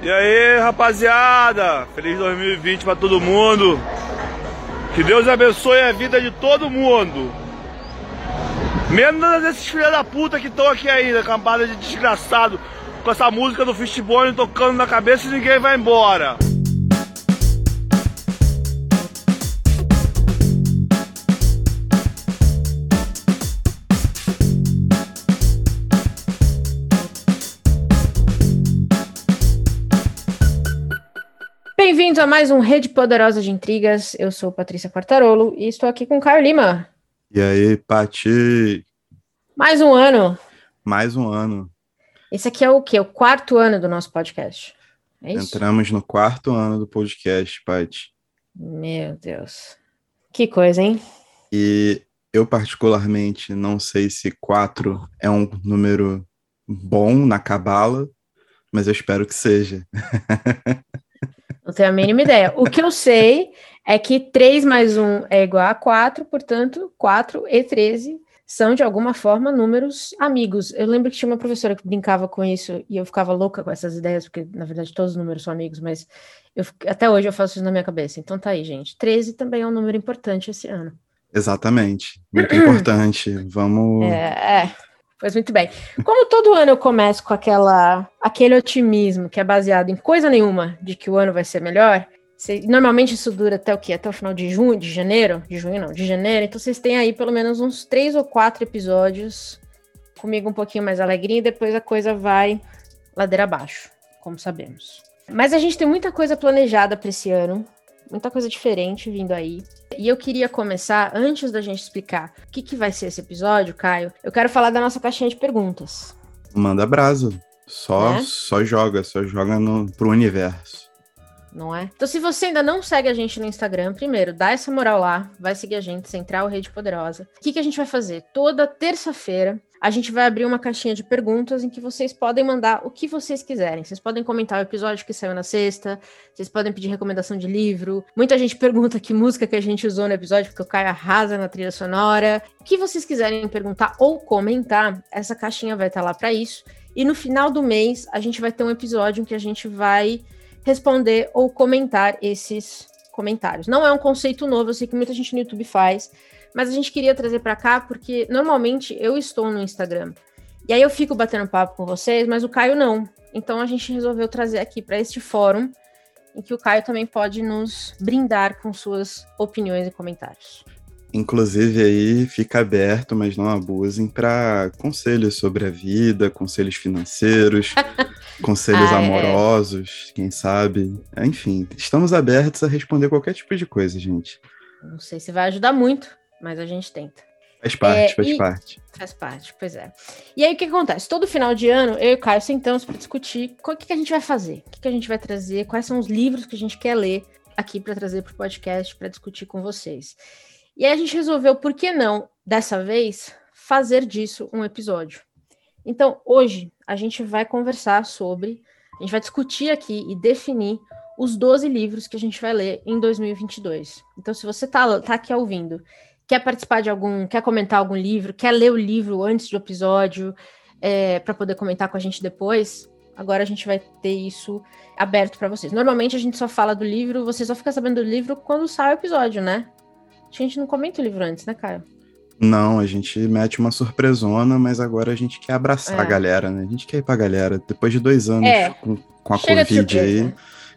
E aí, rapaziada? Feliz 2020 pra todo mundo. Que Deus abençoe a vida de todo mundo. Menos desses filhos da puta que estão aqui ainda, campada de desgraçado, com essa música do Fistbone tocando na cabeça e ninguém vai embora. Bem-vindos a mais um Rede Poderosa de Intrigas. Eu sou Patrícia Quartarolo e estou aqui com Caio Lima. E aí, Pati? Mais um ano. Mais um ano. Esse aqui é o quê? O quarto ano do nosso podcast. É isso? Entramos no quarto ano do podcast, Pati. Meu Deus. Que coisa, hein? E eu, particularmente, não sei se quatro é um número bom na cabala, mas eu espero que seja. Não tenho a mínima ideia. O que eu sei é que 3 mais 1 é igual a 4, portanto, 4 e 13 são, de alguma forma, números amigos. Eu lembro que tinha uma professora que brincava com isso e eu ficava louca com essas ideias, porque, na verdade, todos os números são amigos, mas eu, até hoje eu faço isso na minha cabeça. Então tá aí, gente. 13 também é um número importante esse ano. Exatamente. Muito importante. Vamos. É, é. Pois muito bem. Como todo ano eu começo com aquela, aquele otimismo que é baseado em coisa nenhuma de que o ano vai ser melhor, cê, normalmente isso dura até o quê? Até o final de junho, de janeiro? De junho não, de janeiro. Então vocês têm aí pelo menos uns três ou quatro episódios comigo um pouquinho mais alegrinho e depois a coisa vai ladeira abaixo, como sabemos. Mas a gente tem muita coisa planejada para esse ano muita coisa diferente vindo aí. E eu queria começar, antes da gente explicar o que, que vai ser esse episódio, Caio, eu quero falar da nossa caixinha de perguntas. Manda brasa. Só, é? só joga, só joga no, pro universo. Não é? Então, se você ainda não segue a gente no Instagram, primeiro, dá essa moral lá, vai seguir a gente, Central Rede Poderosa. O que, que a gente vai fazer? Toda terça-feira, a gente vai abrir uma caixinha de perguntas em que vocês podem mandar o que vocês quiserem. Vocês podem comentar o episódio que saiu na sexta, vocês podem pedir recomendação de livro. Muita gente pergunta que música que a gente usou no episódio, porque o Caio arrasa na trilha sonora. O que vocês quiserem perguntar ou comentar, essa caixinha vai estar lá para isso. E no final do mês, a gente vai ter um episódio em que a gente vai responder ou comentar esses comentários. Não é um conceito novo, eu sei que muita gente no YouTube faz, mas a gente queria trazer para cá porque normalmente eu estou no Instagram. E aí eu fico batendo papo com vocês, mas o Caio não. Então a gente resolveu trazer aqui para este fórum em que o Caio também pode nos brindar com suas opiniões e comentários. Inclusive aí fica aberto, mas não abusem para conselhos sobre a vida, conselhos financeiros, conselhos ah, é. amorosos, é. quem sabe. Enfim, estamos abertos a responder qualquer tipo de coisa, gente. Não sei se vai ajudar muito, mas a gente tenta. Faz parte, é, faz parte. Faz parte, pois é. E aí o que acontece? Todo final de ano, eu e o Caio sentamos para discutir o que, que, a gente vai fazer, o que, que, a gente vai trazer, quais são os livros que a gente quer ler aqui para trazer para o podcast, para discutir com vocês. E aí a gente resolveu, por que não, dessa vez, fazer disso um episódio. Então, hoje, a gente vai conversar sobre, a gente vai discutir aqui e definir os 12 livros que a gente vai ler em 2022. Então, se você está tá aqui ouvindo quer participar de algum, quer comentar algum livro, quer ler o livro antes do episódio, é, para poder comentar com a gente depois, agora a gente vai ter isso aberto para vocês. Normalmente a gente só fala do livro, você só fica sabendo do livro quando sai o episódio, né? A gente não comenta o livro antes, né, Caio? Não, a gente mete uma surpresona, mas agora a gente quer abraçar é. a galera, né? A gente quer ir pra galera. Depois de dois anos é. com, com, a Chega Covid aí.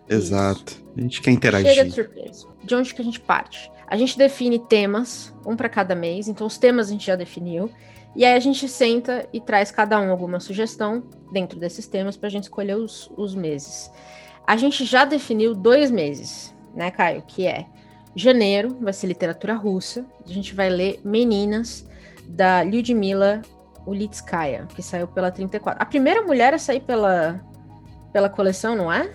Exato. A gente quer interagir. Chega de surpresa. De onde que a gente parte? A gente define temas, um para cada mês, então os temas a gente já definiu. E aí a gente senta e traz cada um alguma sugestão dentro desses temas para a gente escolher os, os meses. A gente já definiu dois meses, né, Caio? Que é janeiro, vai ser literatura russa. A gente vai ler Meninas, da Lyudmila Ulitskaya, que saiu pela 34. A primeira mulher a sair pela, pela coleção, não é?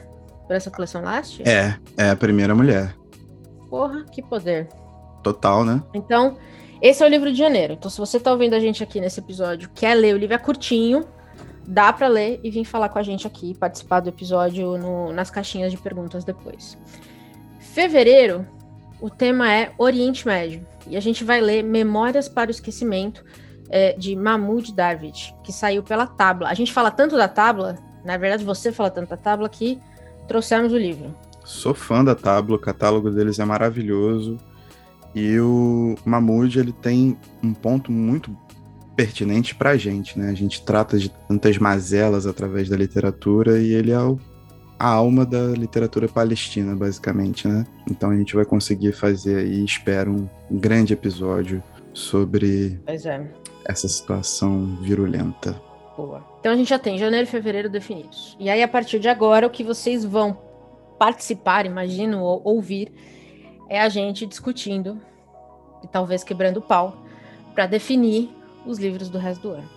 Por essa coleção Last? É, é a primeira mulher. Porra, que poder. Total, né? Então, esse é o livro de janeiro. Então, se você tá ouvindo a gente aqui nesse episódio, quer ler, o livro é curtinho, dá para ler e vir falar com a gente aqui, participar do episódio no, nas caixinhas de perguntas depois. Fevereiro, o tema é Oriente Médio. E a gente vai ler Memórias para o Esquecimento, é, de Mahmoud Darwich, que saiu pela Tábua. A gente fala tanto da Tábua, na verdade você fala tanto da Tábua, que trouxemos o livro. Sou fã da Tablo, o catálogo deles é maravilhoso. E o Mahmoud, ele tem um ponto muito pertinente pra gente, né? A gente trata de tantas mazelas através da literatura e ele é o, a alma da literatura palestina, basicamente, né? Então a gente vai conseguir fazer aí, espero, um grande episódio sobre é. essa situação virulenta. Boa. Então a gente já tem janeiro e fevereiro definidos. E aí, a partir de agora, o que vocês vão participar, imagino, ou ouvir, é a gente discutindo e talvez quebrando o pau para definir os livros do resto do ano.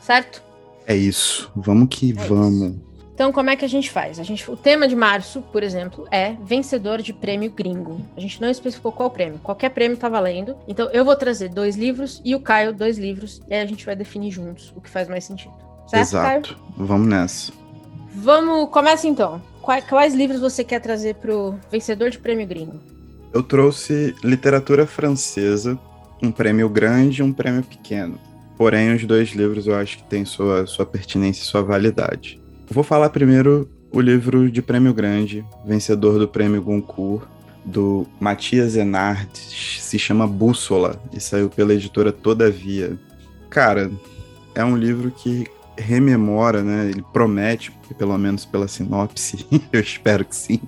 Certo? É isso. Vamos que é vamos. Isso. Então, como é que a gente faz? A gente, o tema de março, por exemplo, é vencedor de prêmio gringo. A gente não especificou qual prêmio. Qualquer prêmio tá valendo. Então, eu vou trazer dois livros e o Caio dois livros. E aí a gente vai definir juntos o que faz mais sentido. Certo, Exato. Caio? Vamos nessa. Vamos, começa então. Quais, quais livros você quer trazer pro vencedor de prêmio gringo? Eu trouxe literatura francesa, um prêmio grande e um prêmio pequeno. Porém, os dois livros eu acho que têm sua, sua pertinência e sua validade. Vou falar primeiro o livro de prêmio grande, vencedor do prêmio Goncourt, do Matias Enard, se chama Bússola e saiu pela editora Todavia. Cara, é um livro que rememora, né? Ele promete, pelo menos pela sinopse, eu espero que sim.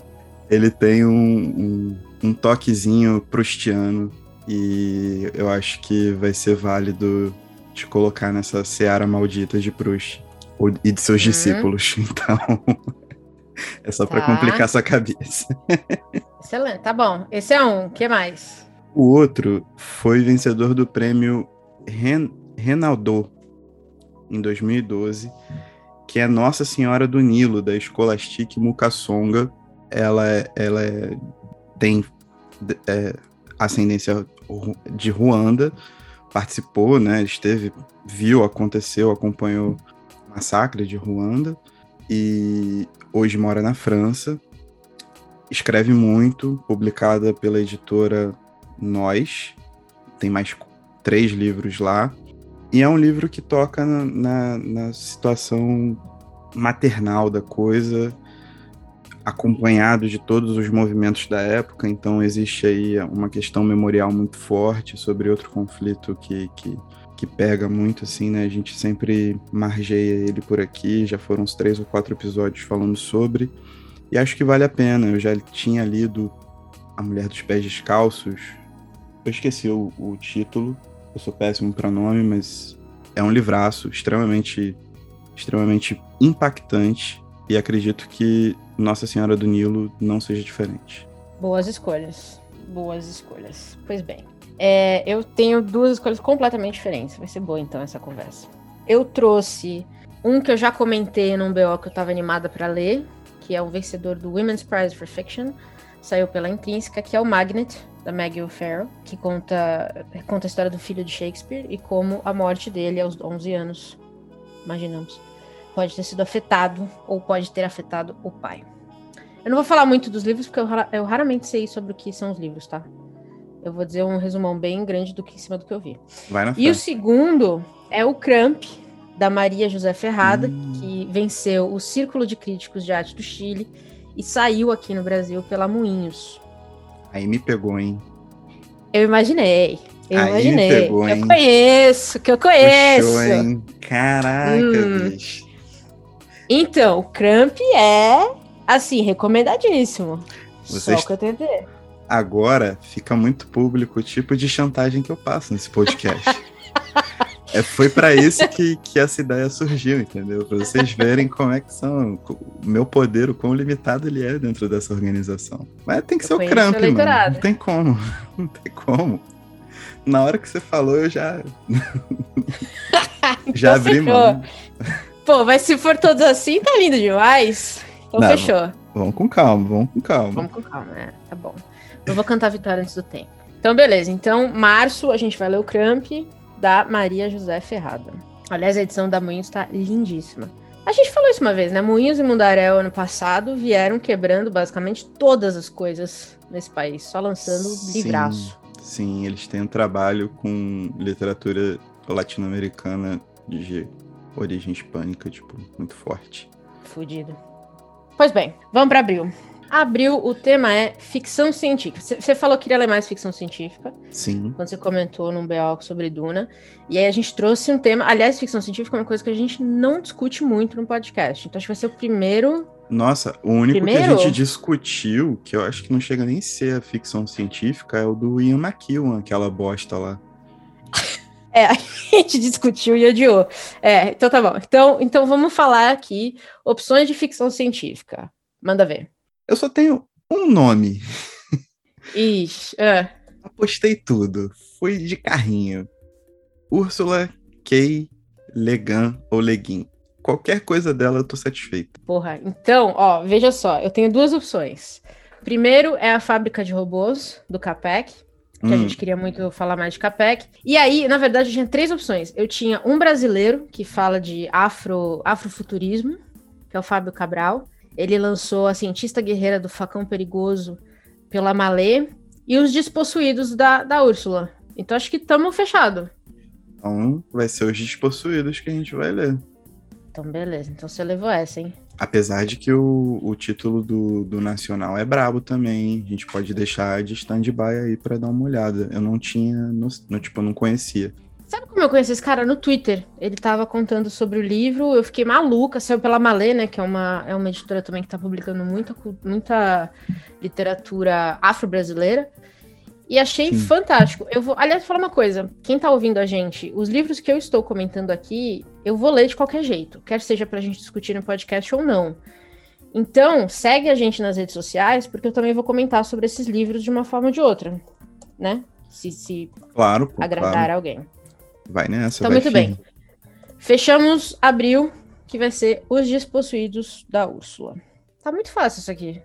Ele tem um, um, um toquezinho prustiano e eu acho que vai ser válido de colocar nessa seara maldita de Proust e de seus uhum. discípulos. Então, é só tá. para complicar sua cabeça. Excelente, tá bom. Esse é um, o que mais? O outro foi vencedor do prêmio Ren Renaldo em 2012, que é Nossa Senhora do Nilo, da Escolastique Mukasonga. Ela, é, ela é, tem é, ascendência de Ruanda, participou, né, esteve, viu, aconteceu, acompanhou massacre de Ruanda e hoje mora na França. Escreve muito, publicada pela editora Nós. Tem mais três livros lá. E é um livro que toca na, na, na situação maternal da coisa, acompanhado de todos os movimentos da época. Então existe aí uma questão memorial muito forte sobre outro conflito que, que que pega muito, assim, né? A gente sempre margeia ele por aqui, já foram uns três ou quatro episódios falando sobre, e acho que vale a pena. Eu já tinha lido A Mulher dos Pés Descalços, eu esqueci o, o título, eu sou péssimo para nome, mas é um livraço extremamente, extremamente impactante, e acredito que Nossa Senhora do Nilo não seja diferente. Boas escolhas. Boas escolhas. Pois bem. É, eu tenho duas escolhas completamente diferentes. Vai ser boa então essa conversa. Eu trouxe um que eu já comentei num BO que eu tava animada para ler, que é o vencedor do Women's Prize for Fiction, saiu pela Intrínseca, que é o Magnet, da Maggie O'Farrell, que conta, conta a história do filho de Shakespeare e como a morte dele aos 11 anos, imaginamos, pode ter sido afetado ou pode ter afetado o pai. Eu não vou falar muito dos livros, porque eu, eu raramente sei sobre o que são os livros, tá? Eu vou dizer um resumão bem grande do que em cima do que eu vi. Vai na e o segundo é o Cramp, da Maria José Ferrada, hum. que venceu o Círculo de Críticos de Arte do Chile e saiu aqui no Brasil pela Moinhos. Aí me pegou, hein? Eu imaginei. Eu Aí imaginei. Me pegou, hein? Eu conheço, que eu conheço. Puxou, hein? Caraca, hum. bicho. Então, o Cramp é, assim, recomendadíssimo. Vocês... Só que eu tentei agora fica muito público o tipo de chantagem que eu passo nesse podcast. é, foi para isso que, que essa ideia surgiu, entendeu? Para vocês verem como é que são o meu poder, o quão limitado ele é dentro dessa organização. Mas tem que eu ser o Cramp, mano. Não tem como. Não tem como. Na hora que você falou, eu já. já abri mão. Pô, mas se for todos assim, tá lindo demais. Então Não, fechou. Vamos com calma, vamos com calma. Vamos com calma, é, tá bom. Eu vou cantar a vitória antes do tempo. Então, beleza. Então, março, a gente vai ler o Cramp da Maria José Ferrada. Aliás, a edição da Moinhos tá lindíssima. A gente falou isso uma vez, né? Moinhos e Mundaréu, ano passado, vieram quebrando basicamente todas as coisas nesse país, só lançando sim, livraço. Sim, eles têm um trabalho com literatura latino-americana de origem hispânica, tipo, muito forte. Fudido. Pois bem, vamos para abril. Abril, o tema é ficção científica. Você falou que queria ler mais ficção científica. Sim. Quando você comentou num BO sobre Duna. E aí a gente trouxe um tema. Aliás, ficção científica é uma coisa que a gente não discute muito no podcast. Então acho que vai ser o primeiro. Nossa, o único Primeiro? que a gente discutiu, que eu acho que não chega nem a ser a ficção científica, é o do Ian McEwan, aquela bosta lá. É, a gente discutiu e odiou. É, então tá bom. Então, então vamos falar aqui opções de ficção científica. Manda ver. Eu só tenho um nome. Ixi, é. Apostei tudo. Fui de carrinho. Úrsula K. Legan ou Leguin. Qualquer coisa dela eu tô satisfeito. Porra, então, ó, veja só, eu tenho duas opções. Primeiro é a fábrica de robôs do Capec, que a Hum. gente queria muito falar mais de Capec. E aí, na verdade, eu tinha três opções. Eu tinha um brasileiro que fala de afro, afrofuturismo, que é o Fábio Cabral. Ele lançou a cientista guerreira do facão perigoso pela Malê e os despossuídos da, da Úrsula. Então acho que estamos fechado. Então vai ser os despossuídos que a gente vai ler. Então beleza, então você levou essa, hein? Apesar de que o, o título do, do Nacional é brabo também, hein? a gente pode deixar de stand-by aí pra dar uma olhada. Eu não tinha, no, no- tipo, eu não conhecia. Sabe como eu conheci esse cara? No Twitter. Ele tava contando sobre o livro, eu fiquei maluca, saiu pela Malê, né? Que é uma, é uma editora também que tá publicando muita, muita literatura afro-brasileira. E achei Sim. fantástico. Eu vou, aliás, vou falar uma coisa. Quem tá ouvindo a gente, os livros que eu estou comentando aqui, eu vou ler de qualquer jeito, quer seja pra gente discutir no podcast ou não. Então, segue a gente nas redes sociais, porque eu também vou comentar sobre esses livros de uma forma ou de outra, né? Se, se Claro, agradar claro. alguém. Vai nessa, Então, vai muito firme. bem. Fechamos abril, que vai ser Os Despossuídos da Úrsula. Tá muito fácil isso aqui.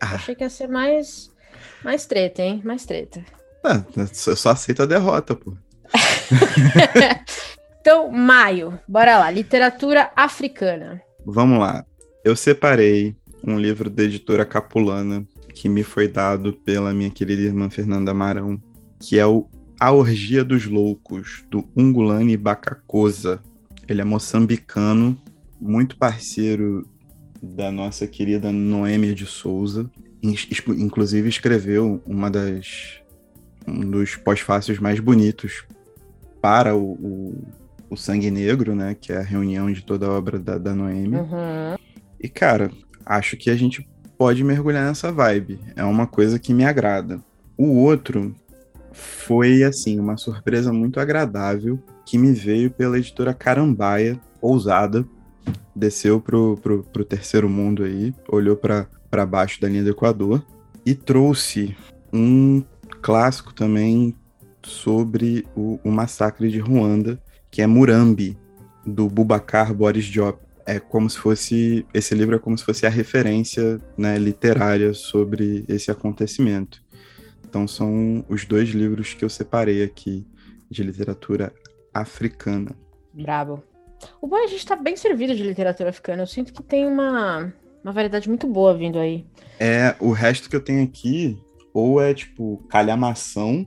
Ah. Achei que ia ser mais, mais treta, hein? Mais treta. Ah, eu só aceito a derrota, pô. Então, maio. Bora lá. Literatura africana. Vamos lá. Eu separei um livro da editora Capulana que me foi dado pela minha querida irmã Fernanda Marão, que é o A Orgia dos Loucos, do Ungulani Bacacosa. Ele é moçambicano, muito parceiro da nossa querida Noêmia de Souza. Inclusive escreveu uma das um dos pós-fácios mais bonitos para o, o, o Sangue Negro, né? Que é a reunião de toda a obra da, da Noêmia. Uhum. E, cara, acho que a gente pode mergulhar nessa vibe. É uma coisa que me agrada. O outro foi, assim, uma surpresa muito agradável que me veio pela editora Carambaia, ousada. Desceu pro, pro, pro terceiro mundo aí, olhou para baixo da linha do Equador e trouxe um clássico também sobre o, o massacre de Ruanda, que é Murambi, do Bubacar Boris Diop é como se fosse esse livro é como se fosse a referência né, literária sobre esse acontecimento. Então são os dois livros que eu separei aqui de literatura africana. Brabo. O bom é a gente tá bem servido de literatura africana. Eu sinto que tem uma, uma variedade muito boa vindo aí. É o resto que eu tenho aqui ou é tipo calhamação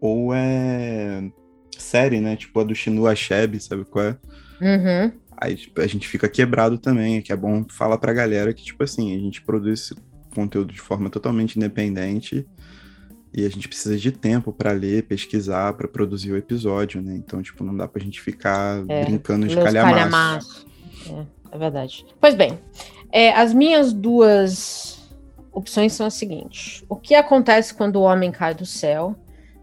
ou é série, né? Tipo a do Chinua Achebe, sabe qual é? Uhum. Aí tipo, a gente fica quebrado também, que é bom falar pra galera que, tipo assim, a gente produz esse conteúdo de forma totalmente independente e a gente precisa de tempo pra ler, pesquisar, pra produzir o episódio, né? Então, tipo, não dá pra gente ficar É, brincando de calhamaço. calhamaços. É, é verdade. Pois bem, é, as minhas duas opções são as seguintes. O que acontece quando o homem cai do céu?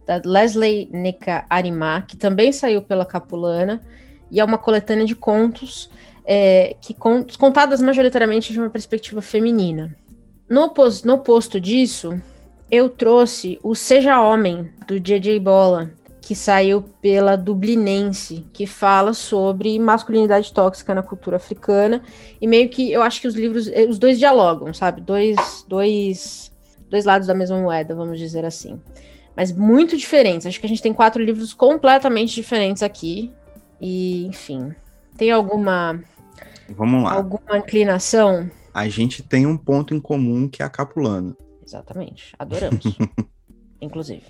Da Leslie Nika Arimá, que também saiu pela Capulana, e é uma coletânea de contos, é, que con- contadas majoritariamente de uma perspectiva feminina. No, opos- no oposto disso, eu trouxe o Seja Homem, do J.J. Bola, que saiu pela Dublinense, que fala sobre masculinidade tóxica na cultura africana. E meio que eu acho que os livros, eh, os dois dialogam, sabe? Dois, dois, dois lados da mesma moeda, vamos dizer assim. Mas muito diferentes. Acho que a gente tem quatro livros completamente diferentes aqui. E, enfim. Tem alguma, Vamos lá. alguma inclinação? A gente tem um ponto em comum que é a Capulana. Exatamente. Adoramos. Inclusive.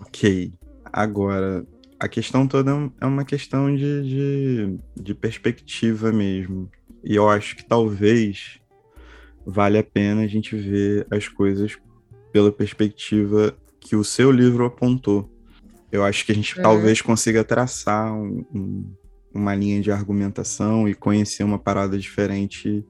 Ok. Agora, a questão toda é uma questão de, de, de perspectiva mesmo. E eu acho que talvez vale a pena a gente ver as coisas pela perspectiva que o seu livro apontou. Eu acho que a gente uhum. talvez consiga traçar um, um, uma linha de argumentação e conhecer uma parada diferente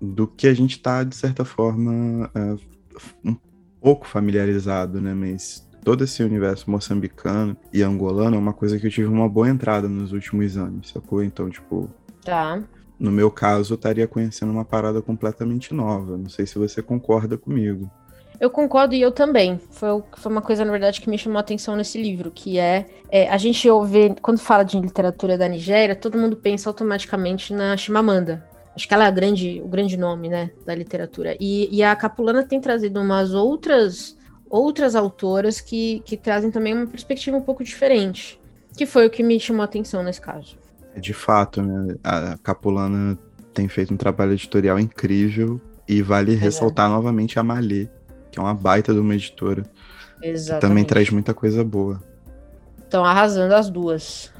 do que a gente está, de certa forma, uh, um pouco familiarizado, né? Mas todo esse universo moçambicano e angolano é uma coisa que eu tive uma boa entrada nos últimos anos, sacou? Então, tipo. Tá. No meu caso, eu estaria conhecendo uma parada completamente nova. Não sei se você concorda comigo. Eu concordo e eu também. Foi, foi uma coisa, na verdade, que me chamou a atenção nesse livro, que é, é, a gente ouve, quando fala de literatura da Nigéria, todo mundo pensa automaticamente na Chimamanda. Acho que ela é a grande, o grande nome, né, da literatura. E, e a Capulana tem trazido umas outras outras autoras que, que trazem também uma perspectiva um pouco diferente, que foi o que me chamou a atenção nesse caso. De fato, né, a Capulana tem feito um trabalho editorial incrível e vale é ressaltar novamente a Malê, que é uma baita de uma editora. Exatamente. Que também traz muita coisa boa. Estão arrasando as duas.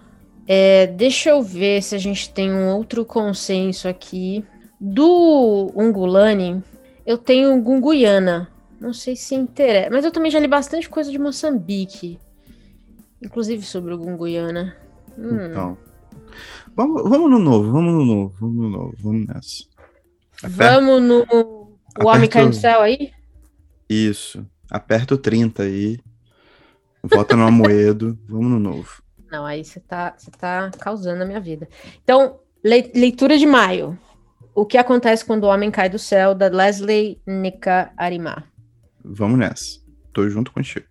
É, deixa eu ver se a gente tem um outro consenso aqui. Do Ungulani, eu tenho Gunguiana. Não sei se interessa. Mas eu também já li bastante coisa de Moçambique. Inclusive sobre o Gunguiana. Hum. Então. Vamos, vamos no novo, vamos no novo, vamos no novo, vamos nessa. Aperta, vamos no. O Homem Cai no Céu aí? Isso. Aperta o 30 aí. Volta no Amoedo. Vamos no novo. Não, aí você tá, você tá causando a minha vida. Então, leitura de maio. O que acontece quando o homem cai do céu, da Leslie Nika Arimar. Vamos nessa. Tô junto contigo.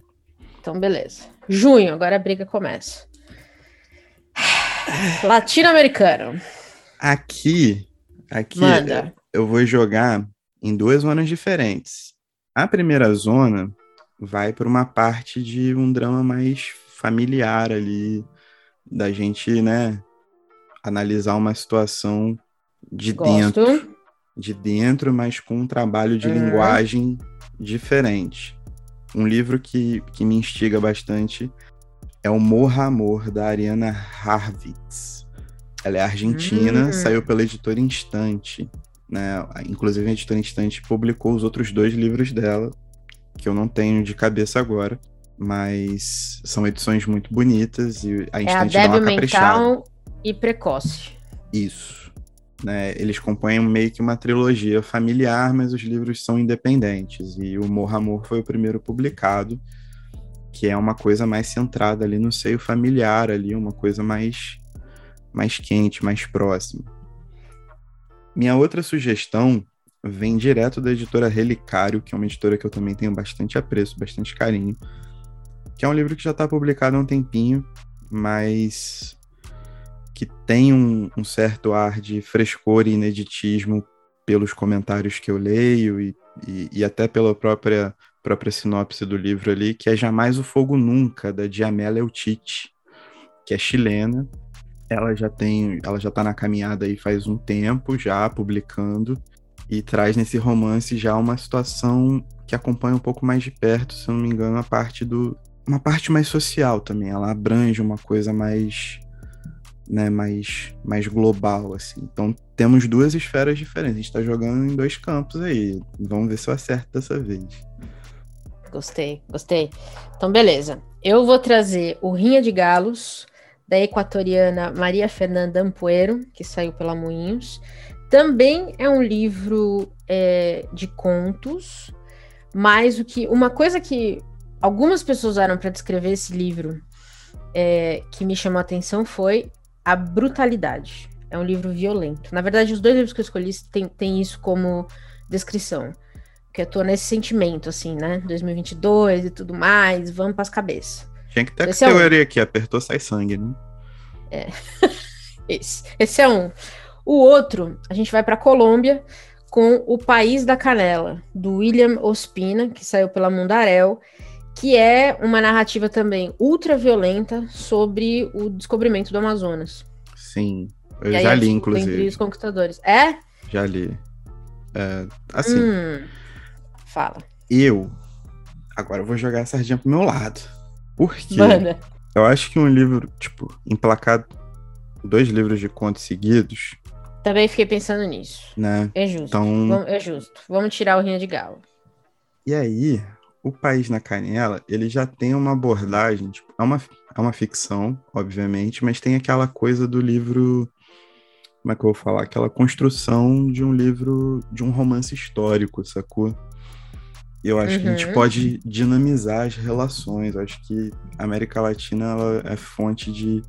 Então, beleza. Junho, agora a briga começa. Latino-americano. Aqui, aqui Manda. eu vou jogar em duas zonas diferentes. A primeira zona vai para uma parte de um drama mais familiar ali, da gente, né, analisar uma situação de Gosto. dentro, de dentro, mas com um trabalho de uhum. linguagem diferente. Um livro que, que me instiga bastante é o Morra Amor, da Ariana Harvitz. Ela é argentina, uhum. saiu pela editora Instante. Né? Inclusive, a editora Instante publicou os outros dois livros dela, que eu não tenho de cabeça agora, mas são edições muito bonitas e a Instante é a dá uma mental e precoce. Isso. Né? Eles compõem meio que uma trilogia familiar, mas os livros são independentes. E o Morra Amor foi o primeiro publicado, que é uma coisa mais centrada ali no seio familiar, ali, uma coisa mais, mais quente, mais próxima. Minha outra sugestão vem direto da editora Relicário, que é uma editora que eu também tenho bastante apreço, bastante carinho. Que é um livro que já está publicado há um tempinho, mas que tem um, um, certo ar de frescor e ineditismo pelos comentários que eu leio e, e, e, até pela própria, própria sinopse do livro ali, que é Jamais o Fogo Nunca, da Diamela Eutite, que é chilena. Ela já tem, ela já tá na caminhada aí faz um tempo já publicando e traz nesse romance já uma situação que acompanha um pouco mais de perto, se não me engano, a parte do uma parte mais social também, ela abrange uma coisa mais né, mais mais global assim. Então temos duas esferas diferentes, a gente tá jogando em dois campos aí. Vamos ver se eu acerto dessa vez. Gostei, gostei. Então beleza. Eu vou trazer o Rinha de Galos, da equatoriana Maria Fernanda Ampuero, que saiu pela Moinhos. Também é um livro é, de contos, mas o que uma coisa que algumas pessoas usaram para descrever esse livro é, que me chamou a atenção foi a brutalidade. É um livro violento. Na verdade, os dois livros que eu escolhi têm isso como descrição. Porque eu tô nesse sentimento, assim, né? 2022 e tudo mais, vamos para as cabeças. Tinha que ter esse a categoria é um. aqui, apertou, sai sangue, né? É. esse, esse é um. O outro, a gente vai para Colômbia com O País da Canela, do William Ospina, que saiu pela Mundarel, que é uma narrativa também ultra violenta sobre o descobrimento do Amazonas. Sim, eu já li, inclusive. Os conquistadores. É? Já li. É, assim. Hum, fala. Eu. Agora eu vou jogar a sardinha pro meu lado. Porque Manda. eu acho que um livro, tipo, emplacado dois livros de contos seguidos Também fiquei pensando nisso. Né? É justo. Então... É justo. Vamos tirar o rinha de galo. E aí, o País na Canela, ele já tem uma abordagem, tipo, é uma, é uma ficção, obviamente, mas tem aquela coisa do livro. Como é que eu vou falar? Aquela construção de um livro, de um romance histórico, sacou? Eu acho uhum. que a gente uhum. pode dinamizar as relações. Eu acho que a América Latina ela é fonte de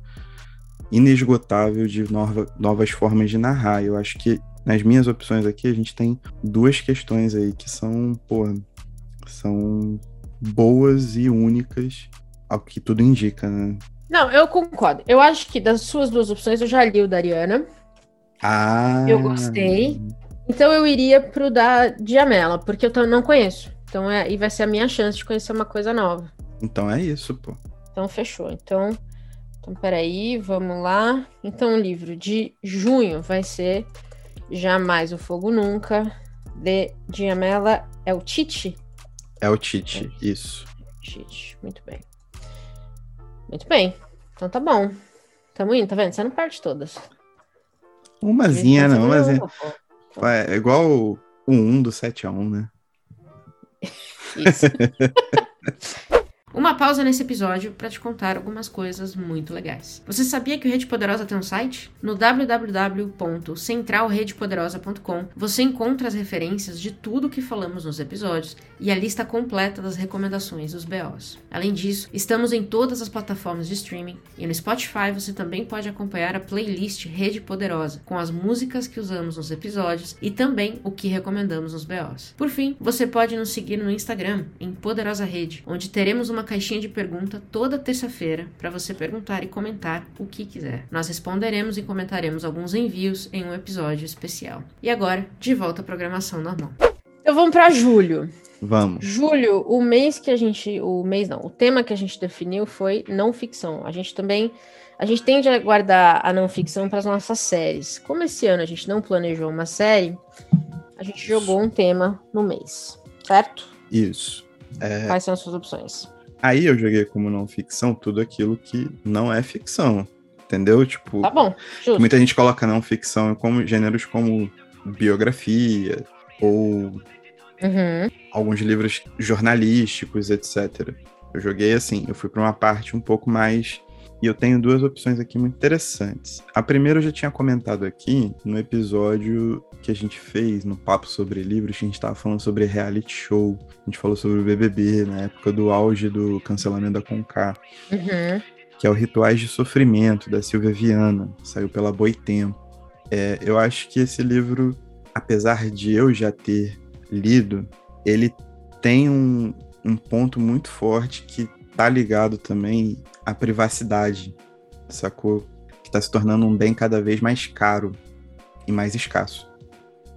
inesgotável de nova, novas formas de narrar. Eu acho que nas minhas opções aqui a gente tem duas questões aí que são, pô, são boas e únicas, ao que tudo indica, né? Não, eu concordo. Eu acho que das suas duas opções eu já li o da Ariana. Ah. Eu gostei. Então eu iria pro da Diamela, porque eu não conheço. Então é, e vai ser a minha chance de conhecer uma coisa nova. Então é isso, pô. Então fechou. Então, então peraí, vamos lá. Então o livro de junho vai ser Jamais o Fogo Nunca, de Diamela. É o Tite? É o Tite, é. isso. Tite, muito bem. Muito bem. Então tá bom. Tamo indo, tá vendo? Você não parte todas. Umazinha, não, umazinha. É igual o 1 do 7 a 1, né? Isso. Uma pausa nesse episódio para te contar algumas coisas muito legais. Você sabia que o Rede Poderosa tem um site? No www.centralredepoderosa.com você encontra as referências de tudo que falamos nos episódios e a lista completa das recomendações dos BOs. Além disso, estamos em todas as plataformas de streaming e no Spotify você também pode acompanhar a playlist Rede Poderosa com as músicas que usamos nos episódios e também o que recomendamos nos BOs. Por fim, você pode nos seguir no Instagram em Poderosa Rede, onde teremos uma uma caixinha de pergunta toda terça-feira para você perguntar e comentar o que quiser. Nós responderemos e comentaremos alguns envios em um episódio especial. E agora, de volta à programação normal. Então vamos para julho. Vamos. Julho, o mês que a gente, o mês não, o tema que a gente definiu foi não ficção. A gente também, a gente tende a guardar a não ficção para as nossas séries. Como esse ano a gente não planejou uma série, a gente jogou um tema no mês, certo? Isso. É... Quais são as suas opções? Aí eu joguei como não ficção tudo aquilo que não é ficção. Entendeu? Tipo. Tá bom. Justo. Muita gente coloca não ficção como gêneros como biografia ou uhum. alguns livros jornalísticos, etc. Eu joguei assim, eu fui para uma parte um pouco mais e eu tenho duas opções aqui muito interessantes. A primeira eu já tinha comentado aqui no episódio que a gente fez, no Papo sobre Livros, que a gente estava falando sobre reality show. A gente falou sobre o BBB, na época do auge do cancelamento da Conká. Uhum. Que é o Rituais de Sofrimento, da Silvia Viana. Saiu pela Boitempo. É, eu acho que esse livro, apesar de eu já ter lido, ele tem um, um ponto muito forte que tá ligado também à privacidade, sacou? Que tá se tornando um bem cada vez mais caro e mais escasso.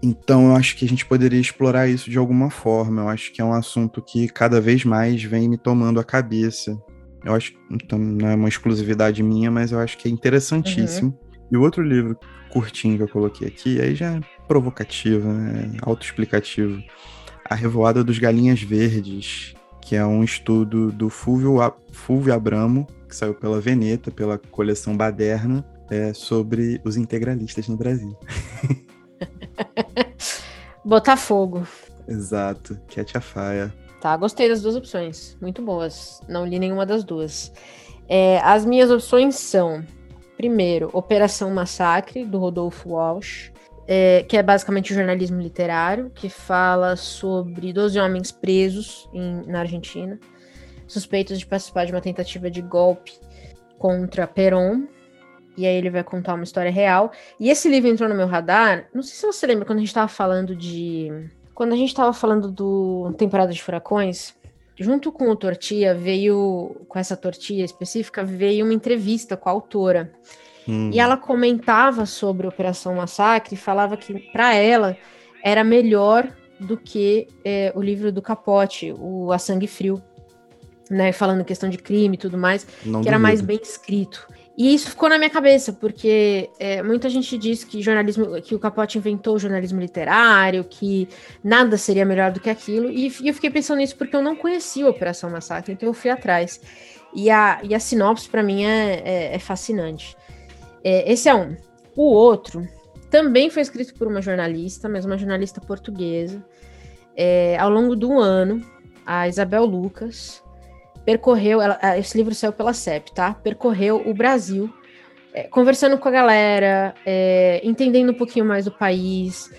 Então eu acho que a gente poderia explorar isso de alguma forma. Eu acho que é um assunto que cada vez mais vem me tomando a cabeça. Eu acho que então, não é uma exclusividade minha, mas eu acho que é interessantíssimo. Uhum. E o outro livro curtinho que eu coloquei aqui, aí já é provocativo, né? autoexplicativo. A Revoada dos Galinhas Verdes, que é um estudo do Fulvio, Fulvio Abramo, que saiu pela Veneta, pela coleção Baderna, é, sobre os integralistas no Brasil. Botafogo. Exato, Cat Faia. Tá, gostei das duas opções, muito boas. Não li nenhuma das duas. É, as minhas opções são, primeiro, Operação Massacre, do Rodolfo Walsh é, que é basicamente o jornalismo literário, que fala sobre 12 homens presos em, na Argentina, suspeitos de participar de uma tentativa de golpe contra Perón. E aí ele vai contar uma história real. E esse livro entrou no meu radar. Não sei se você lembra quando a gente estava falando de. Quando a gente estava falando do Temporada de Furacões, junto com o Tortia, veio. Com essa tortilha específica, veio uma entrevista com a autora. Hum. E ela comentava sobre a Operação Massacre e falava que, para ela, era melhor do que é, o livro do Capote, o A Sangue Frio, né? Falando questão de crime e tudo mais, Não que era mais bem escrito. E isso ficou na minha cabeça, porque é, muita gente diz que jornalismo, que o Capote inventou o jornalismo literário, que nada seria melhor do que aquilo, e, e eu fiquei pensando nisso porque eu não conhecia a Operação Massacre, então eu fui atrás. E a, e a sinopse, para mim, é, é, é fascinante. É, esse é um. O outro também foi escrito por uma jornalista, mas uma jornalista portuguesa. É, ao longo do ano, a Isabel Lucas percorreu, ela, esse livro saiu pela CEP, tá? Percorreu o Brasil, é, conversando com a galera, é, entendendo um pouquinho mais do país,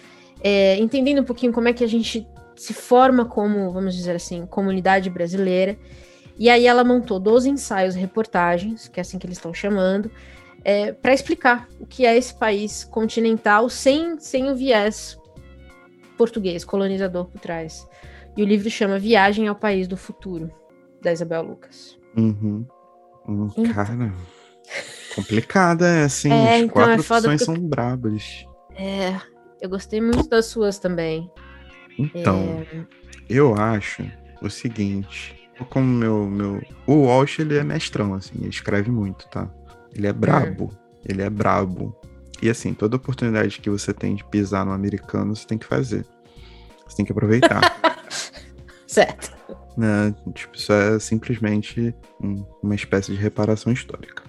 é, entendendo um pouquinho como é que a gente se forma como, vamos dizer assim, comunidade brasileira. E aí ela montou 12 ensaios reportagens, que é assim que eles estão chamando, é, para explicar o que é esse país continental sem, sem o viés português, colonizador por trás. E o livro chama Viagem ao País do Futuro, da Isabel Lucas. Uhum. Hum, então. Cara, complicada, é assim. É, as então quatro é opções porque- são brabas. É, eu gostei muito das suas também. Então, É, eu acho o seguinte. Como meu, meu. O Walsh, ele é mestrão, assim, ele escreve muito, tá? Ele é brabo. Ele é brabo. E assim, toda oportunidade que você tem de pisar no americano, você tem que fazer. Você tem que aproveitar. certo. né? Tipo, isso é simplesmente um- uma espécie de reparação histórica.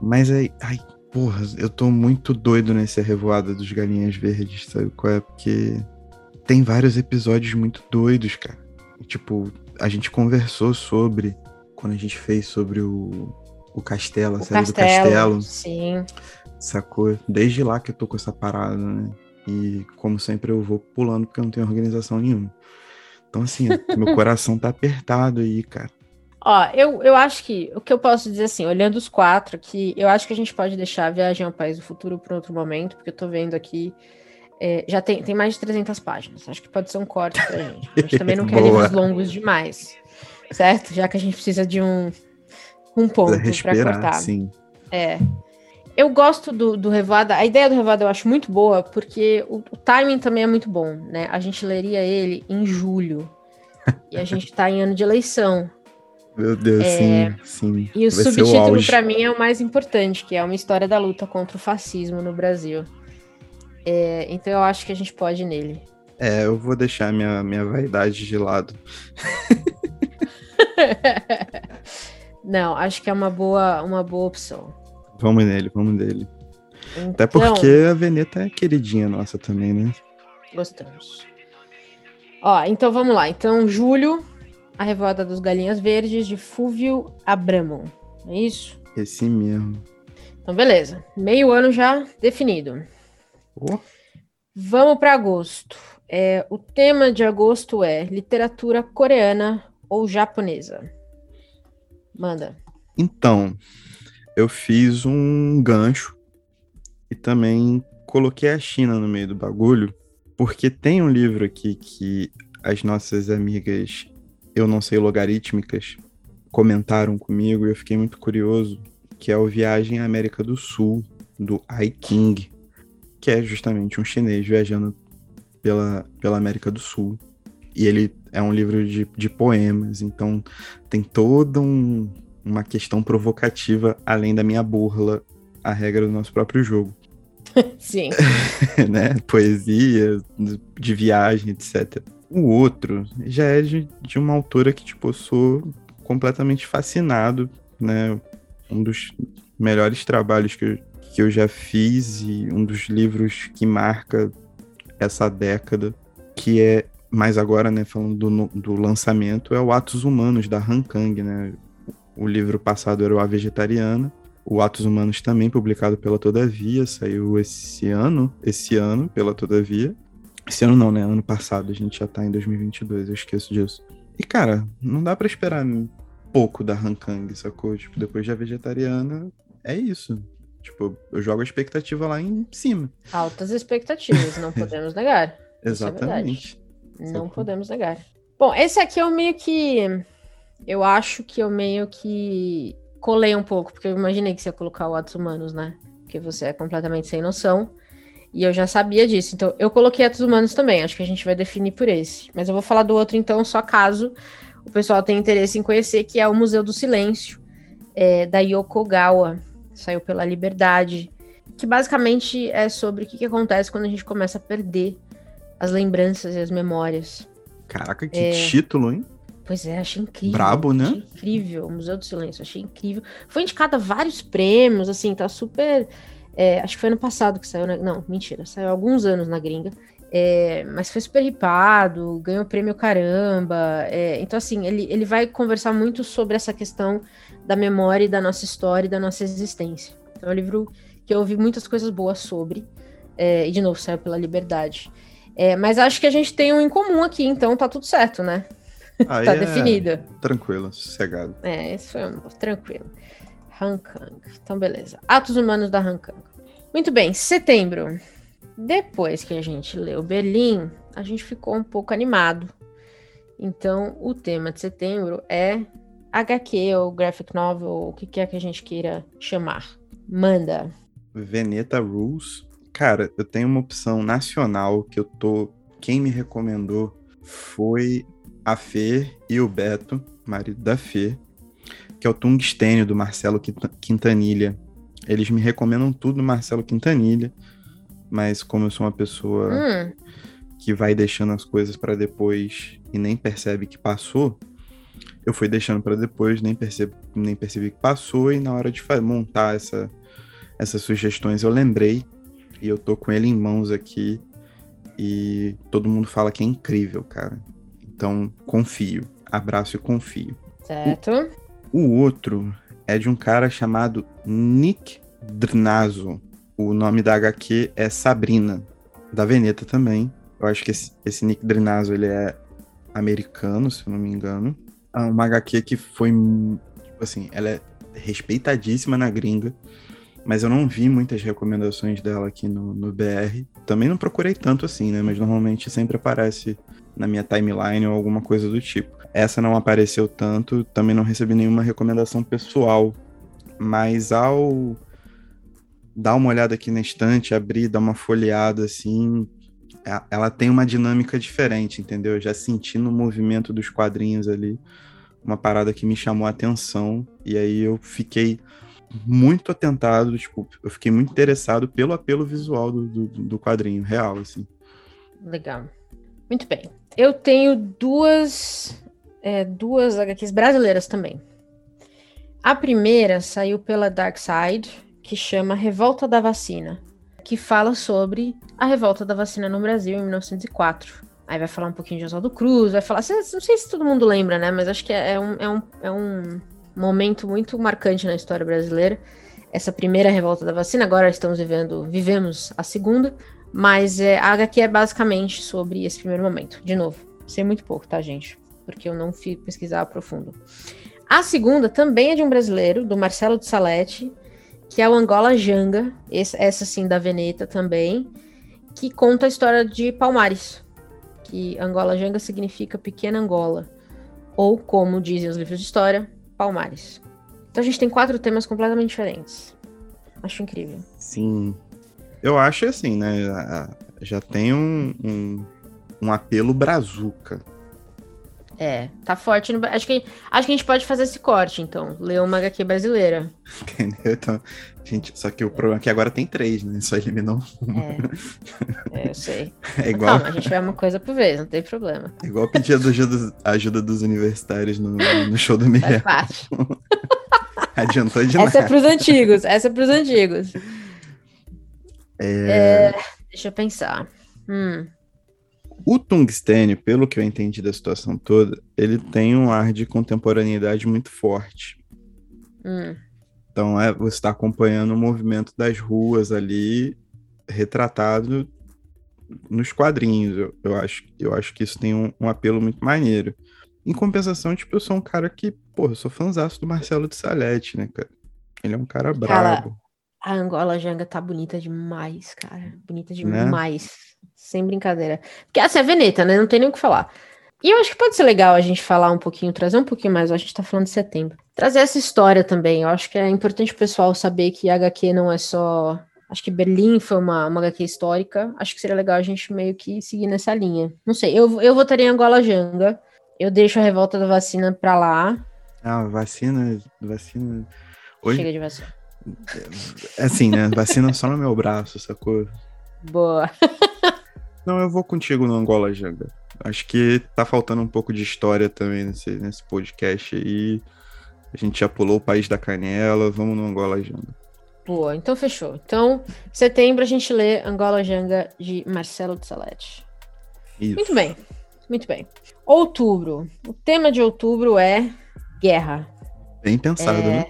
Mas aí, ai, porra, eu tô muito doido nesse Revoada dos Galinhas Verdes, sabe qual é? Porque tem vários episódios muito doidos, cara. Tipo, a gente conversou sobre, quando a gente fez sobre o, o castelo, a O série castelo, do castelo, sim. sacou? Desde lá que eu tô com essa parada, né? E como sempre eu vou pulando porque eu não tenho organização nenhuma. Então, assim, meu coração tá apertado aí, cara. Ó, eu, eu acho que o que eu posso dizer assim, olhando os quatro aqui, eu acho que a gente pode deixar a Viagem ao País do Futuro para outro momento, porque eu tô vendo aqui. é, já tem, tem mais de 300 páginas. Acho que pode ser um corte pra gente. A gente também não quer livros longos demais, certo? Já que a gente precisa de um, um ponto para cortar. sim. É. Eu gosto do, do Revoada. A ideia do Revoada eu acho muito boa, porque o, o timing também é muito bom, né? A gente leria ele em julho. e a gente tá em ano de eleição. Meu Deus, É, sim, sim. E o Vai subtítulo, para mim, é o mais importante, que é uma história da luta contra o fascismo no Brasil. É, então eu acho que a gente pode ir nele. É, eu vou deixar minha, minha vaidade de lado. Não, acho que é uma boa, uma boa opção. Vamos nele, vamos nele. Até Então, porque a Veneta é queridinha nossa também, né? Gostamos. Ó, então vamos lá. Então, julho, a Revolta dos Galinhas Verdes, de Fúvio Abramon. É isso? Esse mesmo. Então, beleza. Meio ano já definido. Oh, Vamos para agosto. É, o tema de agosto é literatura coreana ou japonesa. Manda. Então, eu fiz um gancho e também coloquei a China no meio do bagulho, porque tem um livro aqui que as nossas amigas, eu não sei logarítmicas, comentaram comigo e eu fiquei muito curioso, que é o Viagem à América do Sul, do Ai King, que é justamente um chinês viajando pela, pela América do Sul. E ele é um livro de, de poemas, então tem todo um, uma questão provocativa além da minha burla, a regra do nosso próprio jogo, Sim. né? Poesia, de viagem, etc. O outro já é de, de uma autora que, tipo, eu sou completamente fascinado, né? Um dos melhores trabalhos que eu, que eu já fiz e um dos livros que marca essa década, que é, mais agora, né, falando do, do lançamento, é o Atos Humanos, da Han Kang, né? O livro passado era o A Vegetariana, o Atos Humanos também publicado pela Todavia, saiu esse ano, esse ano pela Todavia. Esse ano não, né? Ano passado, a gente já tá em 2022, eu esqueço disso. E cara, não dá pra esperar pouco da Han Kang, sacou? Tipo, depois da Vegetariana, é isso. Tipo, eu jogo a expectativa lá em cima. Altas expectativas, não podemos negar. É Exatamente. Não podemos negar. Bom, esse aqui eu meio que. Eu acho que eu meio que colei um pouco, porque eu imaginei que você ia colocar o Atos Humanos, né? Porque você é completamente sem noção. E eu já sabia disso. Então, eu coloquei Atos Humanos também. Acho que a gente vai definir por esse. Mas eu vou falar do outro, então, só caso o pessoal tenha interesse em conhecer, que é o Museu do Silêncio, é, da Yoko Gawa. Saiu pela Liberdade. Que basicamente é sobre o que, que acontece quando a gente começa a perder as lembranças e as memórias. Caraca, que É. título, hein? Pois é, achei incrível. Brabo, né? Achei incrível. O Museu do Silêncio, achei incrível. Foi indicado a vários prêmios, assim, tá super É, acho que foi ano passado que saiu, né? Não, mentira, saiu há alguns anos na gringa. É, mas foi super ripado, ganhou prêmio caramba. É, então, assim, ele, ele vai conversar muito sobre essa questão da memória e da nossa história e da nossa existência. Então, é um livro que eu ouvi muitas coisas boas sobre. É, e, de novo, saiu pela Liberdade. É, mas acho que a gente tem um em comum aqui, então tá tudo certo, né? Aí tá é definido. Tranquilo, sossegado. É, esse foi um, tranquilo. Hankang. Então, beleza. Atos Humanos da Hankang. Muito bem, setembro. Depois que a gente leu Berlim, a gente ficou um pouco animado. Então, o tema de setembro é HQ ou graphic novel, ou o que quer que a gente queira chamar. Manda. Veneta Rules. Cara, eu tenho uma opção nacional que eu tô. Quem me recomendou foi a Fê e o Beto, marido da Fê, que é o Tungstênio do Marcelo Quintanilha. Eles me recomendam tudo do Marcelo Quintanilha, mas como eu sou uma pessoa Hum, que vai deixando as coisas pra depois e nem percebe que passou, eu fui deixando pra depois, nem percebi, nem percebi que passou e na hora de montar essa, essas sugestões eu lembrei e eu tô com ele em mãos aqui e todo mundo fala que é incrível, cara. Então confio, abraço e confio. certo. O outro é de um cara chamado Nick Drnazo. O nome da HQ é Sabrina, da Veneta também. Eu acho que esse, esse Nick Drnazo ele é americano, se eu não me engano. É uma HQ que foi, tipo assim, ela é respeitadíssima na gringa, mas eu não vi muitas recomendações dela aqui no, no BR. Também não procurei tanto assim, né? Mas normalmente sempre aparece na minha timeline ou alguma coisa do tipo. Essa não apareceu tanto, também não recebi nenhuma recomendação pessoal. Mas ao dar uma olhada aqui na estante, abrir, dar uma folheada assim, a- ela tem uma dinâmica diferente, entendeu? Eu já senti no movimento dos quadrinhos ali uma parada que me chamou a atenção. E aí eu fiquei muito atentado, tipo, eu fiquei muito interessado pelo apelo visual do, do, do quadrinho, real, assim. Legal. Muito bem. Eu tenho duas, é, duas HQs brasileiras também. A primeira saiu pela Dark Side, que chama Revolta da Vacina, que fala sobre a revolta da vacina no Brasil em 1904. Aí vai falar um pouquinho de Oswaldo Cruz, vai falar. Não sei se todo mundo lembra, né? Mas acho que é um, é um, é um momento muito marcante na história brasileira. Essa primeira revolta da vacina, agora estamos vivendo, vivemos a segunda. Mas é, a HQ é basicamente sobre esse primeiro momento. De novo, sei muito pouco, tá, gente? Porque eu não fui pesquisar a profundo. A segunda também é de um brasileiro, do Marcelo de Salete, que é o Angola Janga, esse- essa sim da Veneta também, que conta a história de Palmares. Que Angola Janga significa pequena Angola. Ou, como dizem os livros de história, Palmares. Então a gente tem quatro temas completamente diferentes. Acho incrível. Sim. Eu acho assim, né? Já tem um, um, um apelo brazuca. É, tá forte. No... Acho, que, acho que a gente pode fazer esse corte, então. Ler uma HQ brasileira. Entendeu? Então, gente, só que o problema é que agora tem três, né? Só eliminou. É, é eu sei. É igual, Calma, a gente vai uma coisa por vez, não tem problema. é igual pedir a ajuda, dos universitários no, no show do Miguel. Adiantou de Essa é nada. pros antigos, essa é pros antigos. É, Deixa eu pensar. Hum, O tungstênio, pelo que eu entendi da situação toda, ele tem um ar de contemporaneidade muito forte. hum. Então é, você está acompanhando o movimento das ruas ali, retratado nos quadrinhos. Eu, eu acho, eu acho que isso tem um, um apelo muito maneiro. Em compensação, tipo, eu sou um cara que, pô, eu sou fãzaço do Marcelo de Salete, né, cara? Ele é um cara brabo. A Angola Janga tá bonita demais, cara. Bonita Né? demais. Sem brincadeira. Porque essa é a Veneta, né? Não tem nem o que falar. E eu acho que pode ser legal a gente falar um pouquinho, trazer um pouquinho mais. A gente tá falando de setembro. Trazer essa história também. Eu acho que é importante o pessoal saber que a HQ não é só. Acho que Berlim foi uma, uma HQ histórica. Acho que seria legal a gente meio que seguir nessa linha. Não sei, eu, eu votaria em Angola Janga. Eu deixo a revolta da vacina pra lá. Ah, vacina, vacina. Hoje, Chega de vacina. Assim, né? Vacina só no meu braço, sacou? Boa. Não, eu vou contigo no Angola Janga. Acho que tá faltando um pouco de história também nesse, nesse podcast aí. A gente já pulou o País da Canela, vamos no Angola Janga. Boa, então fechou. Então, setembro a gente lê Angola Janga de Marcelo de Salete. Isso. Muito bem, muito bem. Outubro. O tema de outubro é guerra. Bem pensado, É. né?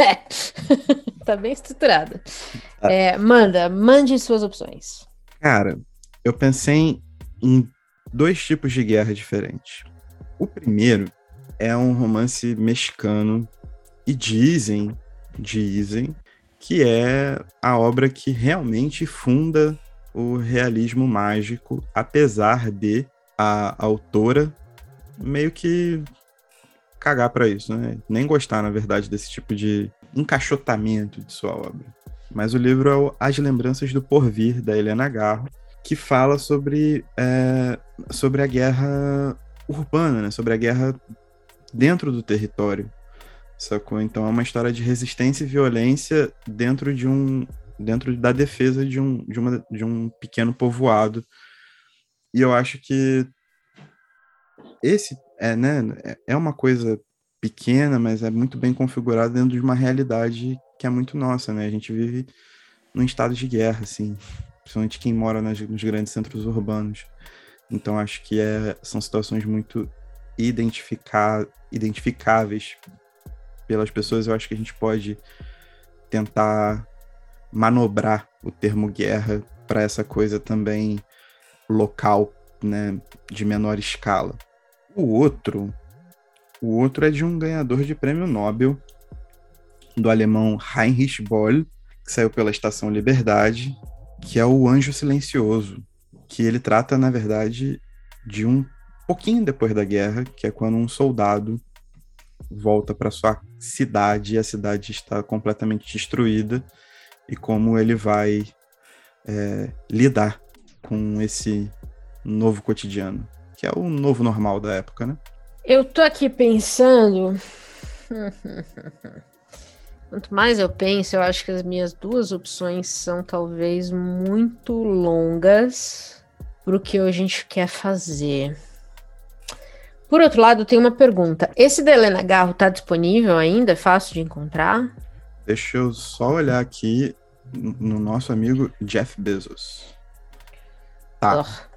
É. tá bem estruturado. Tá. É, manda, mande suas opções. Cara, eu pensei em dois tipos de guerra diferentes. O primeiro é um romance mexicano e dizem, dizem que é a obra que realmente funda o realismo mágico, apesar de a autora meio que cagar pra isso, né? Nem gostar, na verdade, desse tipo de encaixotamento de sua obra. Mas o livro é o As Lembranças do Porvir, da Helena Garro, que fala sobre, é, sobre a guerra urbana, né? sobre a guerra dentro do território. Sacou? Então é uma história de resistência e violência dentro de um dentro da defesa de um, de, uma, de um pequeno povoado. E eu acho que esse é, né, é uma coisa pequena, mas é muito bem configurada dentro de uma realidade que é muito nossa, né? A gente vive num estado de guerra, assim, principalmente quem mora nas, nos grandes centros urbanos. Então acho que é, são situações muito identificar, identificáveis pelas pessoas. Eu acho que a gente pode tentar manobrar o termo guerra para essa coisa também local, né, de menor escala. O outro, o outro é de um ganhador de prêmio Nobel, do alemão Heinrich Boll, que saiu pela Estação Liberdade, que é o Anjo Silencioso, que ele trata, na verdade, de um pouquinho depois da guerra, que é quando um soldado volta para sua cidade e a cidade está completamente destruída e como ele vai é, lidar com esse novo cotidiano, que é o novo normal da época, né? Eu tô aqui pensando. Quanto mais eu penso, eu acho que as minhas duas opções são talvez muito longas pro que a gente quer fazer. Por outro lado, tem uma pergunta. Esse da Helena Garro tá disponível ainda? É fácil de encontrar? Deixa eu só olhar aqui no nosso amigo Jeff Bezos. Tá, Oh,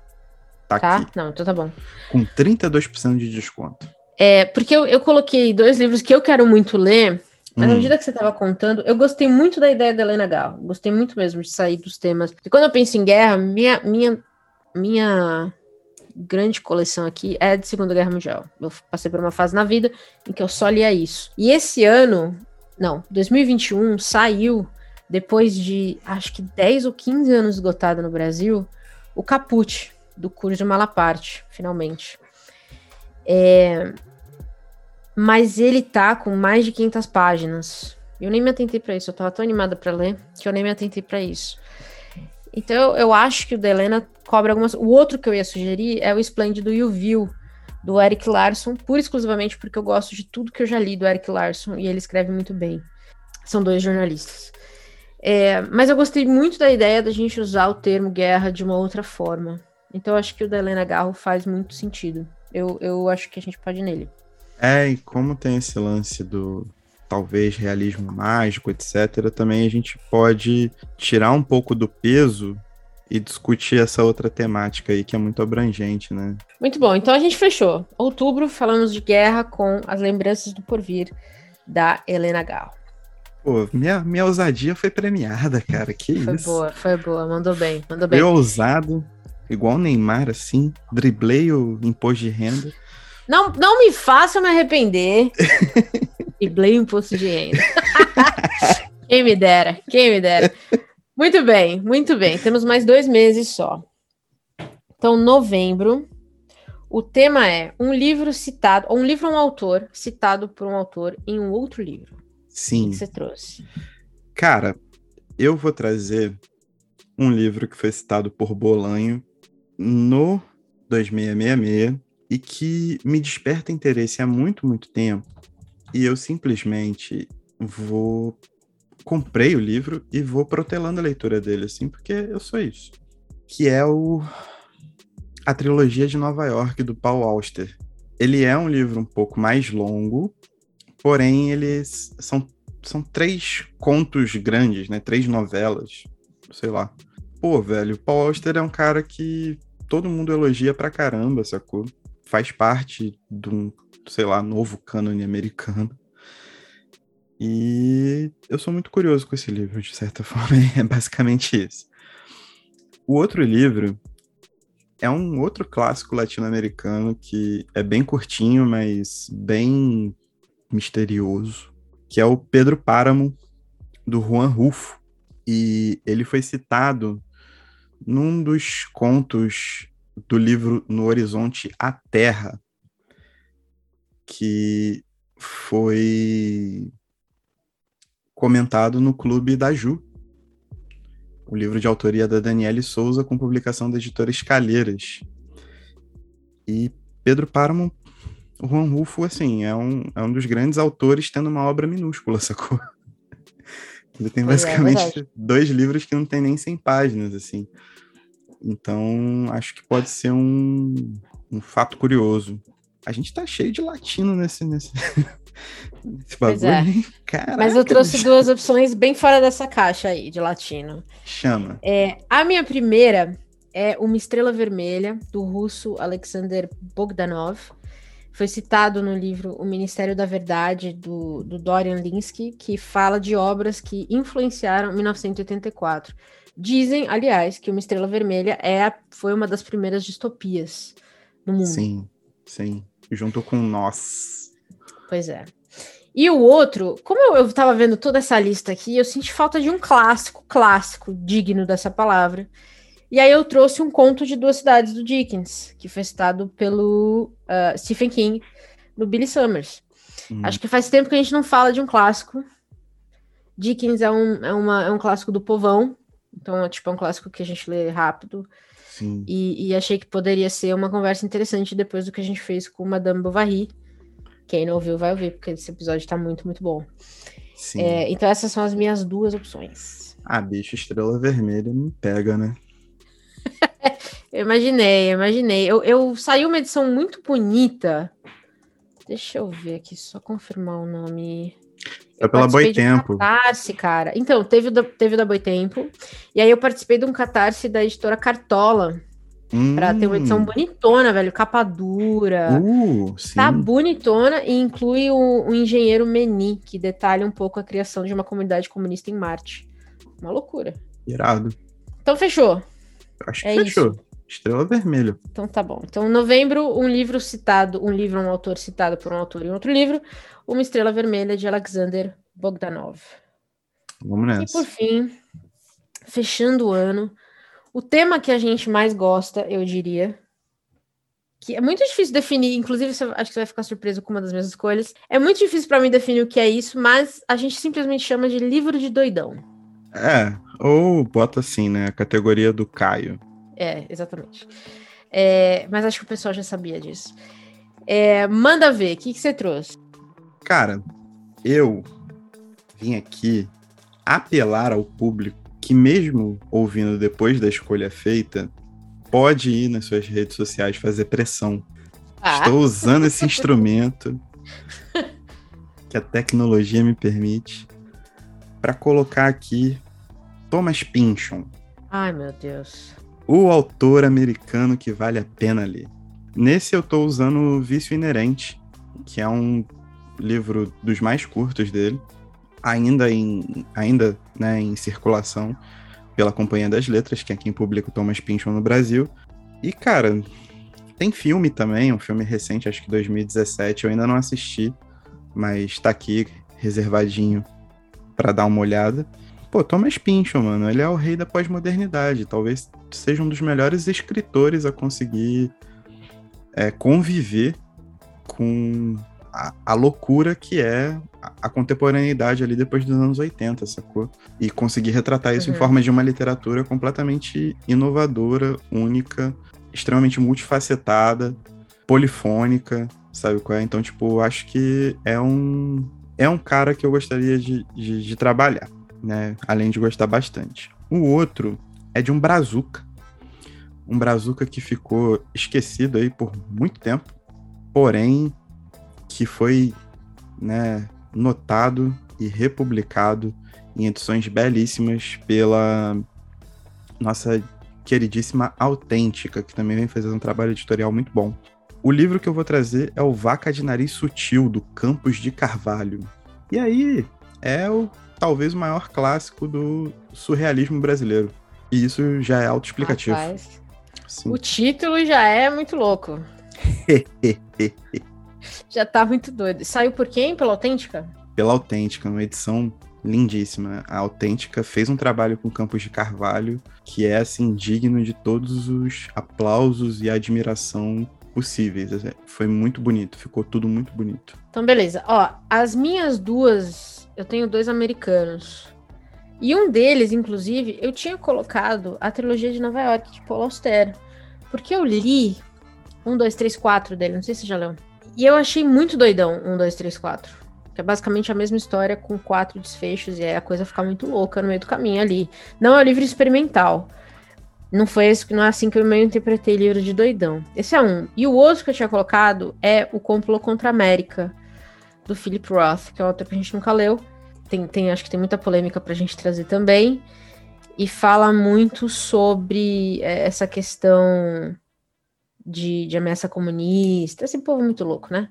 tá tá? aqui, Não, então tá bom. com 32% de desconto. É, porque eu, eu coloquei dois livros que eu quero muito ler, mas à Hum. medida que você estava contando, eu gostei muito da ideia da Helena Garro. Gostei muito mesmo de sair dos temas. E quando eu penso em guerra, minha, minha, minha grande coleção aqui é de Segunda Guerra Mundial. Eu passei por uma fase na vida em que eu só lia isso. E esse ano, não, 2021, saiu, depois de acho que 10 ou 15 anos esgotado no Brasil, o Caput, do Curso Malaparte, finalmente. É, mas ele tá com mais de 500 páginas. Eu nem me atentei para isso, eu tava tão animada para ler que eu nem me atentei para isso. Então eu, acho que o da Helena cobre algumas. O outro que eu ia sugerir é o Esplêndido e o Vil, do Eric Larson, pura e exclusivamente porque eu gosto de tudo que eu já li do Eric Larson e ele escreve muito bem. São dois jornalistas. É, mas eu gostei muito da ideia da gente usar o termo guerra de uma outra forma. Então eu acho que o da Helena Garro faz muito sentido. Eu, eu acho que a gente pode ir nele. É, e como tem esse lance do talvez realismo mágico, etc., também a gente pode tirar um pouco do peso e discutir essa outra temática aí que é muito abrangente, né? Muito bom, então a gente fechou. Outubro, falamos de guerra com as lembranças do porvir da Helena Garro. Pô, minha, minha ousadia foi premiada, cara. Que Foi isso. boa, foi boa, mandou bem, mandou bem. Eu ousado, igual o Neymar, assim, driblei o imposto de renda. Não, não me faça me arrepender. e blei o imposto de renda. quem me dera, quem me dera. Muito bem, muito bem. Temos mais dois meses só. Então, novembro. O tema é um livro citado, ou um livro um autor citado por um autor em um outro livro. O Sim. que você trouxe? Cara, eu vou trazer um livro que foi citado por Bolanho no 2666 e que me desperta interesse há muito, muito tempo. E eu simplesmente vou. Comprei o livro e vou protelando a leitura dele, assim, porque eu sou isso. Que é o. A trilogia de Nova York do Paul Auster. Ele é um livro um pouco mais longo, porém eles são são três contos grandes, né? Três novelas, sei lá. Pô, velho, Paul Auster é um cara que todo mundo elogia pra caramba, sacou? Faz parte de um, sei lá, novo cânone americano. E eu sou muito curioso com esse livro, de certa forma, é basicamente isso. O outro livro é um outro clássico latino-americano que é bem curtinho, mas bem misterioso, que é o Pedro Páramo, do Juan Rufo. E ele foi citado num dos contos do livro No Horizonte a Terra, que foi comentado no Clube da Ju, o livro de autoria da Daniele Souza, com publicação da editora Escalheiras. E Pedro Páramo, o Juan Rufo, assim, é um, é um dos grandes autores tendo uma obra minúscula, sacou? Ele tem pois é, basicamente é, dois livros que não tem nem 100 páginas, assim. Então, acho que pode ser um, um fato curioso. A gente tá cheio de latino nesse, nesse, nesse bagulho, é. Caraca, Mas eu trouxe duas opções bem fora dessa caixa aí, de latino. Chama. É, a minha primeira é Uma Estrela Vermelha, do russo Alexander Bogdanov. Foi citado no livro O Ministério da Verdade, do, do Dorian Linsky, que fala de obras que influenciaram 1984. Dizem, aliás, que Uma Estrela Vermelha é, foi uma das primeiras distopias no mundo. Sim, sim. Junto com Nós. Pois é. E o outro, como eu estava vendo toda essa lista aqui, eu senti falta de um clássico, clássico, digno dessa palavra. E aí eu trouxe um conto de duas cidades do Dickens, que foi citado pelo uh, Stephen King no Billy Summers. Hum. Acho que faz tempo que a gente não fala de um clássico. Dickens é um, é, uma, é um clássico do povão, então, é, tipo, é um clássico que a gente lê rápido. Sim. E, e, achei que poderia ser uma conversa interessante depois do que a gente fez com Madame Bovary. Quem não ouviu, vai ouvir, porque esse episódio tá muito, muito bom. Sim. É, então, essas são as minhas duas opções. Ah, bicho, Estrela Vermelha me pega, né? eu imaginei, eu imaginei. Eu, eu saiu uma edição muito bonita. Deixa eu ver aqui, só confirmar o nome. Foi pela Boitempo. Catarse, cara. Então, teve o, da, teve o da Boitempo. E aí eu participei de um catarse da editora Cartola. Hum. Pra ter uma edição hum. bonitona, velho. Capa dura. Uh, tá bonitona e inclui o, o engenheiro Meni, que detalha um pouco a criação de uma comunidade comunista em Marte. Uma loucura. Irado. Então, fechou. Acho que é fechou. Isso. Estrela Vermelha. Então tá bom. Então, em novembro, um livro citado, um livro, um autor citado por um autor em outro livro, Uma Estrela Vermelha, de Alexander Bogdanov. Vamos nessa. E por fim, fechando o ano, o tema que a gente mais gosta, eu diria, que é muito difícil definir, inclusive acho que você vai ficar surpreso com uma das minhas escolhas. É muito difícil para mim definir o que é isso, mas a gente simplesmente chama de livro de doidão. É, ou bota assim, né, a categoria do Caio. É, exatamente. É, mas acho que o pessoal já sabia disso. É, manda ver, o que, que você trouxe? Cara, eu vim aqui apelar ao público que, mesmo ouvindo depois da escolha feita, pode ir nas suas redes sociais fazer pressão. Ah. Estou usando esse instrumento que a tecnologia me permite para colocar aqui Thomas Pynchon. Ai, meu Deus o autor americano que vale a pena ler. Nesse eu estou usando o Vício Inerente, que é um livro dos mais curtos dele, ainda em, ainda, né, em circulação pela Companhia das Letras, que é quem publica o Thomas Pynchon no Brasil. E, cara, tem filme também, um filme recente, acho que 2017, eu ainda não assisti, mas está aqui reservadinho para dar uma olhada. Pô, Thomas Pynchon, mano, ele é o rei da pós-modernidade. Talvez seja um dos melhores escritores a conseguir é, conviver com a, a, loucura que é a, a, contemporaneidade ali depois dos anos 80, sacou? E conseguir retratar isso uhum. em forma de uma literatura completamente inovadora, única, extremamente multifacetada, polifônica, sabe qual é? Então, tipo, acho que é um, é um cara que eu gostaria de, de, de trabalhar né? Além de gostar bastante. O outro é de um brazuca. Um brazuca que ficou esquecido aí por muito tempo, porém que foi, né, notado e republicado em edições belíssimas pela nossa queridíssima Autêntica, que também vem fazendo um trabalho editorial muito bom. O livro que eu vou trazer é o Vaca de Nariz Sutil, do Campos de Carvalho. E aí, é o talvez o maior clássico do surrealismo brasileiro. E isso já é autoexplicativo. O título já é muito louco. já tá muito doido. Saiu por quem? Pela Autêntica? Pela Autêntica, uma edição lindíssima. A Autêntica fez um trabalho com Campos de Carvalho que é assim digno de todos os aplausos e admiração possíveis. Foi muito bonito, ficou tudo muito bonito. Então, beleza. Ó, as minhas duas, eu tenho dois americanos. E um deles, inclusive, eu tinha colocado a trilogia de Nova York de Paul Auster. Porque eu li um, dois, três, quatro dele, não sei se você já leu. E eu achei muito doidão um, dois, três, quatro. Que é basicamente a mesma história com quatro desfechos e aí a coisa fica muito louca no meio do caminho ali. Não é um livro experimental. Não foi esse, não é assim que eu meio interpretei livro de doidão. Esse é um. E o outro que eu tinha colocado é O Complô contra a América, do Philip Roth, que é outro que a gente nunca leu. Tem, tem, acho que tem muita polêmica pra gente trazer também. E fala muito sobre é, essa questão de, de ameaça comunista. Esse povo muito louco, né?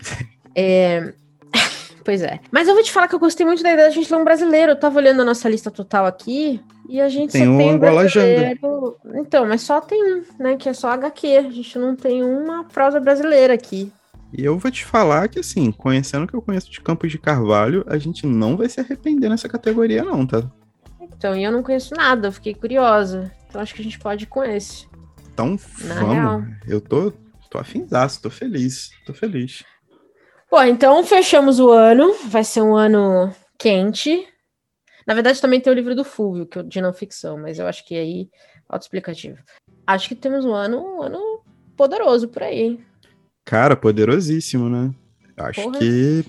é, Pois é. Mas eu vou te falar que eu gostei muito da ideia da gente ler um brasileiro. Eu tava olhando a nossa lista total aqui e a gente tem só um tem um brasileiro. Então, mas só tem um, né? Que é só HQ. A gente não tem uma prosa brasileira aqui. E eu vou te falar que, assim, conhecendo o que eu conheço de Campos de Carvalho, a gente não vai se arrepender nessa categoria, não, tá? Então, e eu não conheço nada, eu fiquei curiosa. Então, acho que a gente pode ir com esse. Então, Na vamos. real. Eu tô, tô afinzaço, tô feliz, tô feliz. Bom, então fechamos o ano. Vai ser um ano quente. Na verdade, também tem o livro do Fulvio, que é de não ficção, mas eu acho que aí autoexplicativo. Acho que temos um ano, um ano poderoso por aí. hein? Cara, poderosíssimo, né? Acho Porra. que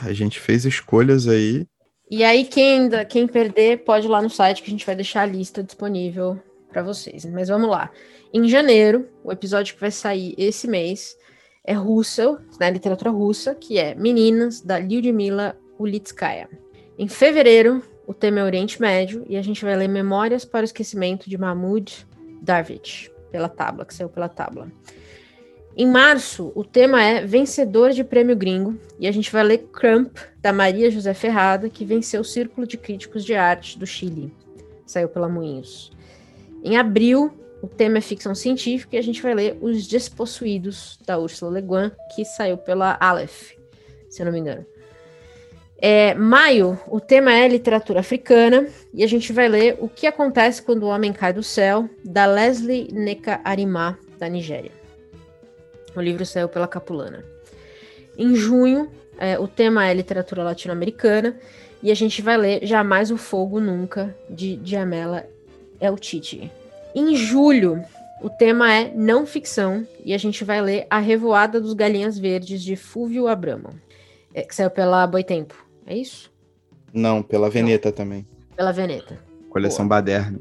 a gente fez escolhas aí. E aí, quem, ainda, quem perder, pode ir lá no site que a gente vai deixar a lista disponível para vocês. Mas vamos lá. Em janeiro, o episódio que vai sair esse mês é Russell, né, literatura russa, que é Meninas, da Lyudmila Ulitskaya. Em fevereiro, o tema é Oriente Médio, e a gente vai ler Memórias para o Esquecimento de Mahmoud Darwish, pela Tábua, que saiu pela Tábua. Em março, o tema é Vencedor de Prêmio Gringo, e a gente vai ler Crump, da Maria José Ferrada, que venceu o Círculo de Críticos de Arte do Chile. Saiu pela Moinhos. Em abril, o tema é ficção científica e a gente vai ler Os Despossuídos, da Ursula Le Guin, que saiu pela Aleph, se eu não me engano. É, maio, o tema é literatura africana e a gente vai ler O que acontece quando o homem cai do céu, da Leslie Neka Arimá, da Nigéria. O livro saiu pela Capulana. Em junho, é, o tema é literatura latino-americana e a gente vai ler Jamais o Fogo Nunca, de Diamela El Titi. Em julho, o tema é não ficção e a gente vai ler A Revoada dos Galinhas Verdes, de Fúvio Abramo, é, que saiu pela Boitempo. É isso? Não, pela Veneta também. Pela Veneta. Coleção Baderna.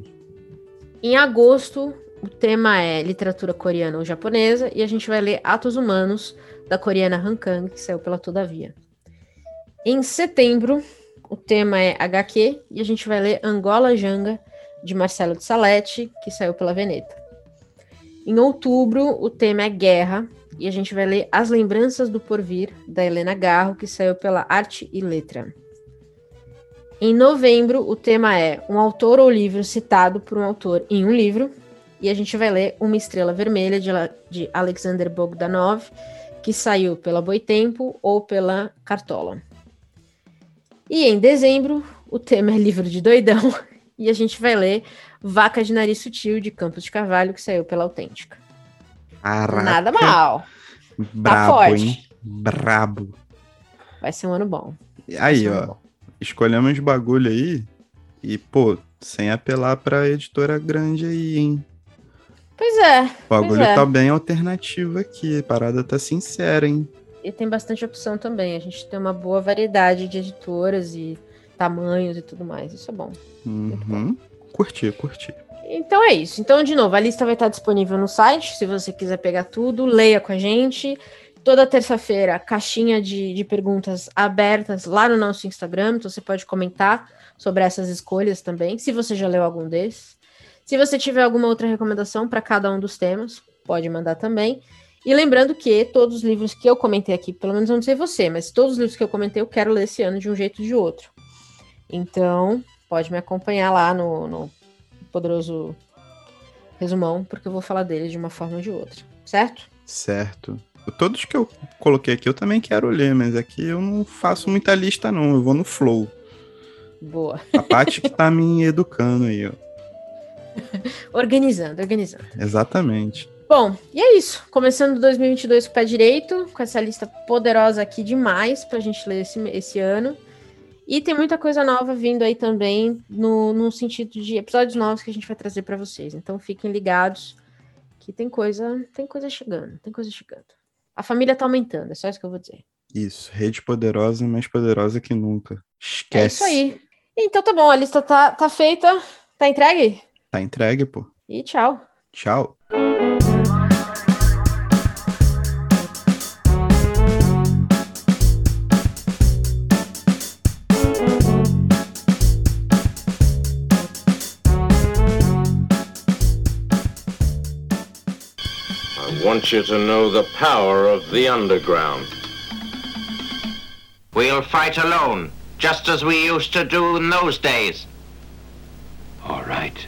Em agosto, o tema é literatura coreana ou japonesa e a gente vai ler Atos Humanos, da coreana Han Kang, que saiu pela Todavia. Em setembro, o tema é HQ e a gente vai ler Angola Janga, de Marcelo de Salete, que saiu pela Veneta. Em outubro, o tema é Guerra e a gente vai ler As Lembranças do Porvir, da Helena Garro, que saiu pela Arte e Letra. Em novembro, o tema é um autor ou livro citado por um autor em um livro. E a gente vai ler Uma Estrela Vermelha, de, de Alexander Bogdanov, que saiu pela Boitempo ou pela Cartola. E em dezembro, o tema é livro de doidão. E a gente vai ler Vaca de Nariz Sutil, de Campos de Carvalho, que saiu pela Autêntica. Caraca, Nada mal. Brabo, forte. hein? Brabo. Vai ser um ano bom. Aí, um ó. bom. Escolhemos bagulho aí e, pô, sem apelar pra editora grande aí, hein? Pois é. O bagulho é. tá bem alternativo aqui. A parada tá sincera, hein? E tem bastante opção também. A gente tem uma boa variedade de editoras e tamanhos e tudo mais. Isso é bom. Uhum. Curti, curti. Então é isso. Então, de novo, a lista vai estar disponível no site. Se você quiser pegar tudo, leia com a gente. Toda terça-feira, caixinha de, de perguntas abertas lá no nosso Instagram, então você pode comentar sobre essas escolhas também, se você já leu algum desses. Se você tiver alguma outra recomendação para cada um dos temas, pode mandar também. E lembrando que todos os livros que eu comentei aqui, pelo menos eu não sei você, mas todos os livros que eu comentei eu quero ler esse ano de um jeito ou de outro. Então, pode me acompanhar lá no, no poderoso resumão, porque eu vou falar deles de uma forma ou de outra, certo? Certo. Todos que eu coloquei aqui eu também quero ler, mas aqui eu não faço muita lista, não. Eu vou no flow. Boa. A parte que tá me educando aí, ó. organizando, organizando. Exatamente. Bom, e é isso. Começando 2022 com o pé direito, com essa lista poderosa aqui demais pra gente ler esse, esse ano. E tem muita coisa nova vindo aí também, no, no sentido de episódios novos que a gente vai trazer para vocês. Então fiquem ligados que tem coisa, tem coisa chegando, tem coisa chegando. A família tá aumentando, é só isso que eu vou dizer. Isso, rede poderosa, mais poderosa que nunca. Esquece. É isso aí. Então tá bom, a lista tá, tá feita. Tá entregue? Tá entregue, pô. E tchau. Tchau. I want you to know the power of the underground. We'll fight alone, just as we used to do in those days. All right.